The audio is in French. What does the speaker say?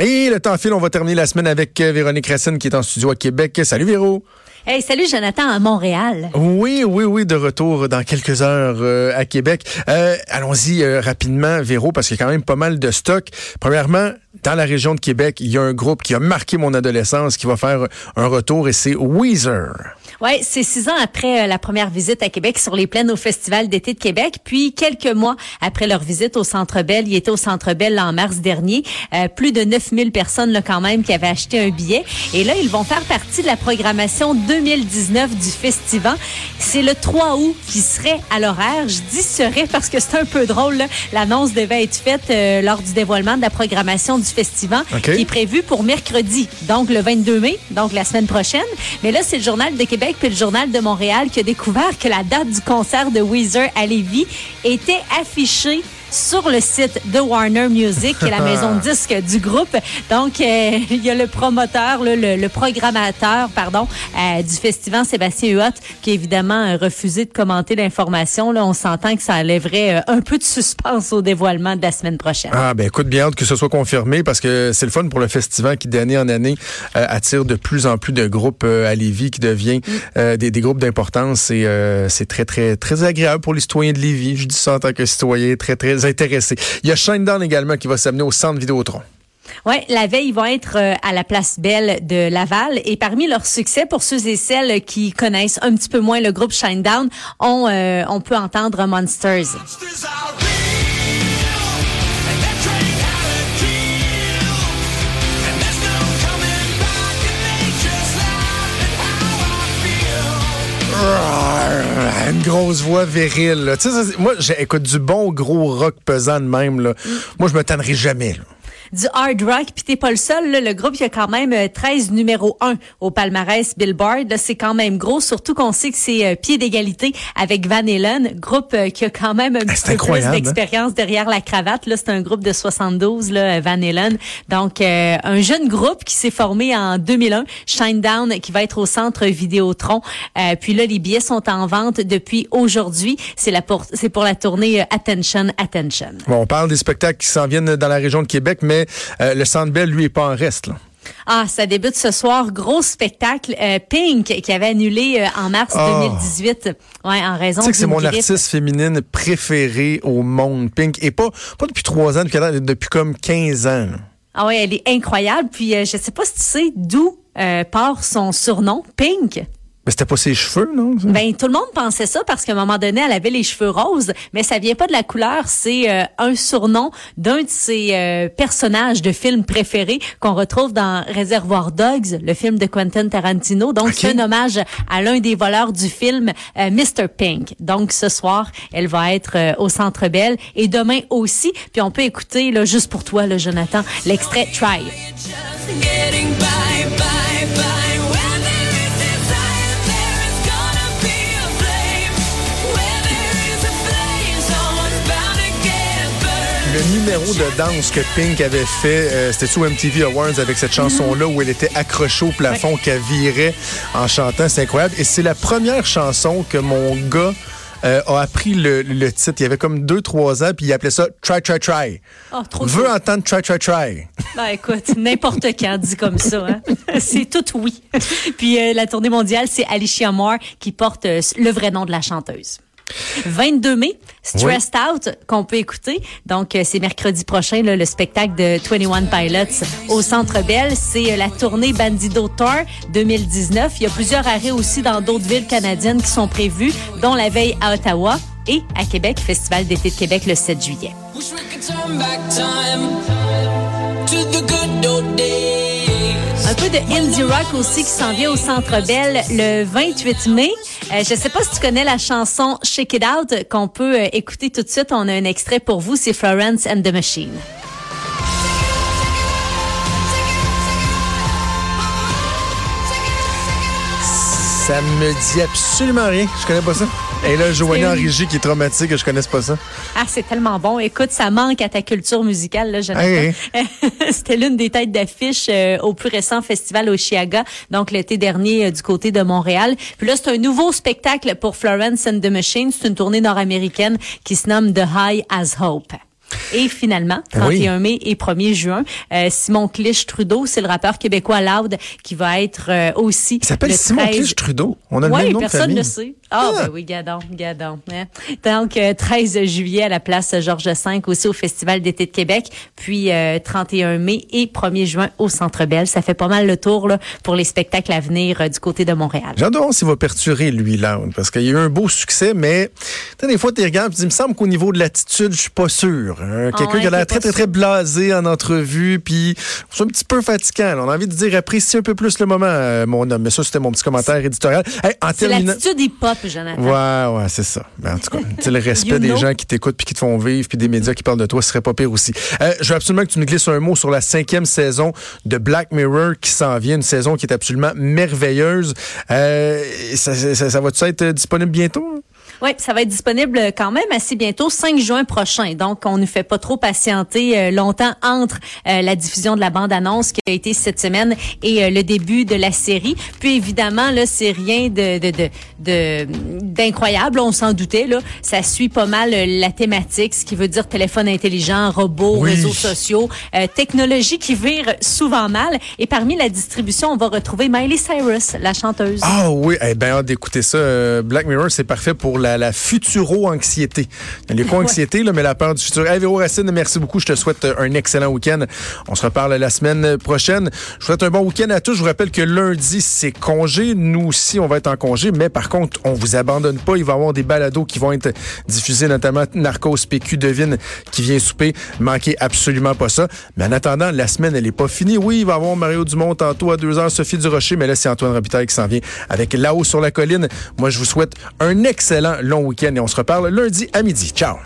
Et le temps file, on va terminer la semaine avec euh, Véronique Racine qui est en studio à Québec. Salut Véro. Hey, salut Jonathan à Montréal. Oui, oui, oui, de retour dans quelques heures euh, à Québec. Euh, allons-y rapidement, Véro, parce qu'il y a quand même pas mal de stock. Premièrement, dans la région de Québec, il y a un groupe qui a marqué mon adolescence qui va faire un retour et c'est Weezer. Oui, c'est six ans après la première visite à Québec sur les plaines au Festival d'été de Québec, puis quelques mois après leur visite au Centre Bell. Il était au Centre Bell en mars dernier. plus de 9000 personnes là, quand même qui avaient acheté un billet. Et là, ils vont faire partie de la programmation 2019 du festival. C'est le 3 août qui serait à l'horaire. Je dis serait parce que c'est un peu drôle. L'annonce devait être faite euh, lors du dévoilement de la programmation du festival qui est prévu pour mercredi, donc le 22 mai, donc la semaine prochaine. Mais là, c'est le Journal de Québec le Journal de Montréal qui a découvert que la date du concert de Weezer à Lévis était affichée sur le site de Warner Music, qui est la maison de disque du groupe. Donc, euh, il y a le promoteur, le, le, programmateur, pardon, euh, du festival, Sébastien Huot, qui a évidemment refusé de commenter l'information. Là, on s'entend que ça enlèverait euh, un peu de suspense au dévoilement de la semaine prochaine. Ah, ben écoute, bien hâte que ce soit confirmé parce que c'est le fun pour le festival qui, d'année en année, attire de plus en plus de groupes à Lévis qui devient mm. des, des, groupes d'importance. Et c'est très, très, très agréable pour les citoyens de Lévis. Je dis ça en tant que citoyen, très, très intéressés. Il y a Shinedown également qui va s'amener au centre Vidéotron. Oui, la veille, ils vont être euh, à la place Belle de Laval. Et parmi leurs succès, pour ceux et celles qui connaissent un petit peu moins le groupe Shinedown, on, euh, on peut entendre Monsters. Une grosse voix virile. Tu sais, moi, j'écoute du bon gros rock pesant de même. Là. Moi, je me tannerai jamais. Là du hard rock. Puis t'es pas le seul. Le groupe, il y a quand même 13 euh, numéro 1 au palmarès Billboard. C'est quand même gros, surtout qu'on sait que c'est euh, pied d'égalité avec Van Halen, groupe euh, qui a quand même un ah, petit peu plus hein? d'expérience derrière la cravate. Là, c'est un groupe de 72, là, Van Halen. Donc, un jeune groupe qui s'est formé en 2001, Shinedown, qui va être au centre Vidéotron. puis là, les billets sont en vente depuis aujourd'hui. C'est la pour, c'est pour la tournée Attention, Attention. Bon, on parle des spectacles qui s'en viennent dans la région de Québec, mais euh, le Centre Bell, lui, est pas en reste. Là. Ah, ça débute ce soir. Gros spectacle. Euh, Pink, qui avait annulé euh, en mars 2018. Ah. Ouais, en raison Tu sais que c'est mon artiste féminine préférée au monde, Pink. Et pas, pas depuis trois ans, depuis, depuis comme 15 ans. Ah ouais, elle est incroyable. Puis, je sais pas si tu sais d'où part son surnom, Pink. Mais c'était pas ses cheveux, non? Ben, tout le monde pensait ça parce qu'à un moment donné, elle avait les cheveux roses, mais ça vient pas de la couleur. C'est euh, un surnom d'un de ses euh, personnages de films préférés qu'on retrouve dans Réservoir Dogs, le film de Quentin Tarantino. Donc, c'est un hommage à l'un des voleurs du film, euh, Mr. Pink. Donc, ce soir, elle va être au Centre Bell et demain aussi. Puis on peut écouter, là, juste pour toi, là, Jonathan, l'extrait Try. Numéro de danse que Pink avait fait, euh, c'était sous MTV Awards avec cette chanson-là où elle était accrochée au plafond, qu'elle virait en chantant. C'est incroyable. Et c'est la première chanson que mon gars euh, a appris le, titre. Il y avait comme deux, trois ans, puis il appelait ça Try, Try, Try. Oh, trop Veux entendre Try, Try, Try. Ben écoute, n'importe quand dit comme ça. Hein? c'est tout oui. puis euh, la tournée mondiale, c'est Alicia Moore qui porte le vrai nom de la chanteuse. 22 mai, Stressed Out, qu'on peut écouter. Donc, euh, c'est mercredi prochain, le spectacle de 21 Pilots au Centre Bell. C'est euh, la tournée Bandido Tour 2019. Il y a plusieurs arrêts aussi dans d'autres villes canadiennes qui sont prévus, dont la veille à Ottawa et à Québec, Festival d'été de Québec le 7 juillet. Peu de indie rock aussi qui s'en vient au Centre Bell le 28 mai. Euh, je sais pas si tu connais la chanson Shake It Out qu'on peut euh, écouter tout de suite. On a un extrait pour vous. C'est Florence and the Machine. Ça me dit absolument rien. Je connais pas ça. Et là, Joanie en régie qui est traumatique, je connaisse pas ça. Ah, c'est tellement bon. Écoute, ça manque à ta culture musicale, là, Jonathan. C'était l'une des têtes d'affiche euh, au plus récent festival au Chiaga, donc l'été dernier euh, du côté de Montréal. Puis là, c'est un nouveau spectacle pour Florence and the Machine. C'est une tournée nord-américaine qui se nomme The High as Hope. Et finalement, 31 mai et 1er juin, euh, Simon Clich Trudeau, c'est le rappeur québécois Loud qui va être euh, aussi. Il s'appelle Simon Clich Trudeau. On a le même nom personne ne le sait. Ah, ah, ben oui, gadon, gadon. Hein. Donc, 13 euh, juillet à la place Georges V, aussi au Festival d'été de Québec, puis 31 mai et 1er juin au Centre Bell. Ça fait pas mal le tour là, pour les spectacles à venir du côté de Montréal. J'adore s'il va perturber, lui, Loud, parce qu'il y a eu un beau succès, mais des fois, tu regardes, il me semble qu'au niveau de l'attitude, je suis pas sûr. Hein. Ah Quelqu'un qui a l'air très, très, très blasé en entrevue, puis c'est un petit peu fatigant. On a envie de dire, apprécie un peu plus le moment, euh, mon homme. Mais ça, c'était mon petit commentaire éditorial. c'est l'attitude hip-hop, Jonathan. Ouais, ouais, c'est ça. Ben, en tout cas, le respect des gens qui t'écoutent puis qui te font vivre, puis des médias qui parlent de toi, ce serait pas pire aussi. Euh, je veux absolument que tu me glisses un mot sur la cinquième saison de Black Mirror qui s'en vient, une saison qui est absolument merveilleuse. Euh, ça, ça, ça va-tu être disponible bientôt? Oui, ça va être disponible quand même assez bientôt, 5 juin prochain. Donc, on ne fait pas trop patienter euh, longtemps entre euh, la diffusion de la bande-annonce qui a été cette semaine et euh, le début de la série. Puis évidemment, là, c'est rien de, de, d'incroyable. On s'en doutait. Là, ça suit pas mal la thématique, ce qui veut dire téléphone intelligent, robots, réseaux sociaux, technologie qui vire souvent mal. Et parmi la distribution, on va retrouver Miley Cyrus, la chanteuse. Ah oui, eh bien, d'écouter ça. Black Mirror, c'est parfait pour la la, futuro-anxiété. Il pas anxiété, là, mais la peur du futur. Hey, Véro Racine, merci beaucoup. Je te souhaite un excellent week-end. On se reparle la semaine prochaine. Je vous souhaite un bon week-end à tous. Je vous rappelle que lundi, c'est congé. Nous aussi, on va être en congé, mais par contre, on vous abandonne pas. Il va y avoir des balados qui vont être diffusés, notamment Narcos PQ Devine qui vient souper. Manquez absolument pas ça. Mais en attendant, la semaine, elle est pas finie. Oui, il va y avoir Mario Dumont tantôt à 2 heures, Sophie Durocher, mais là, c'est Antoine Robitaille qui s'en vient avec Là-haut sur la colline. Moi, je vous souhaite un excellent long week-end et on se reparle lundi à midi. Ciao!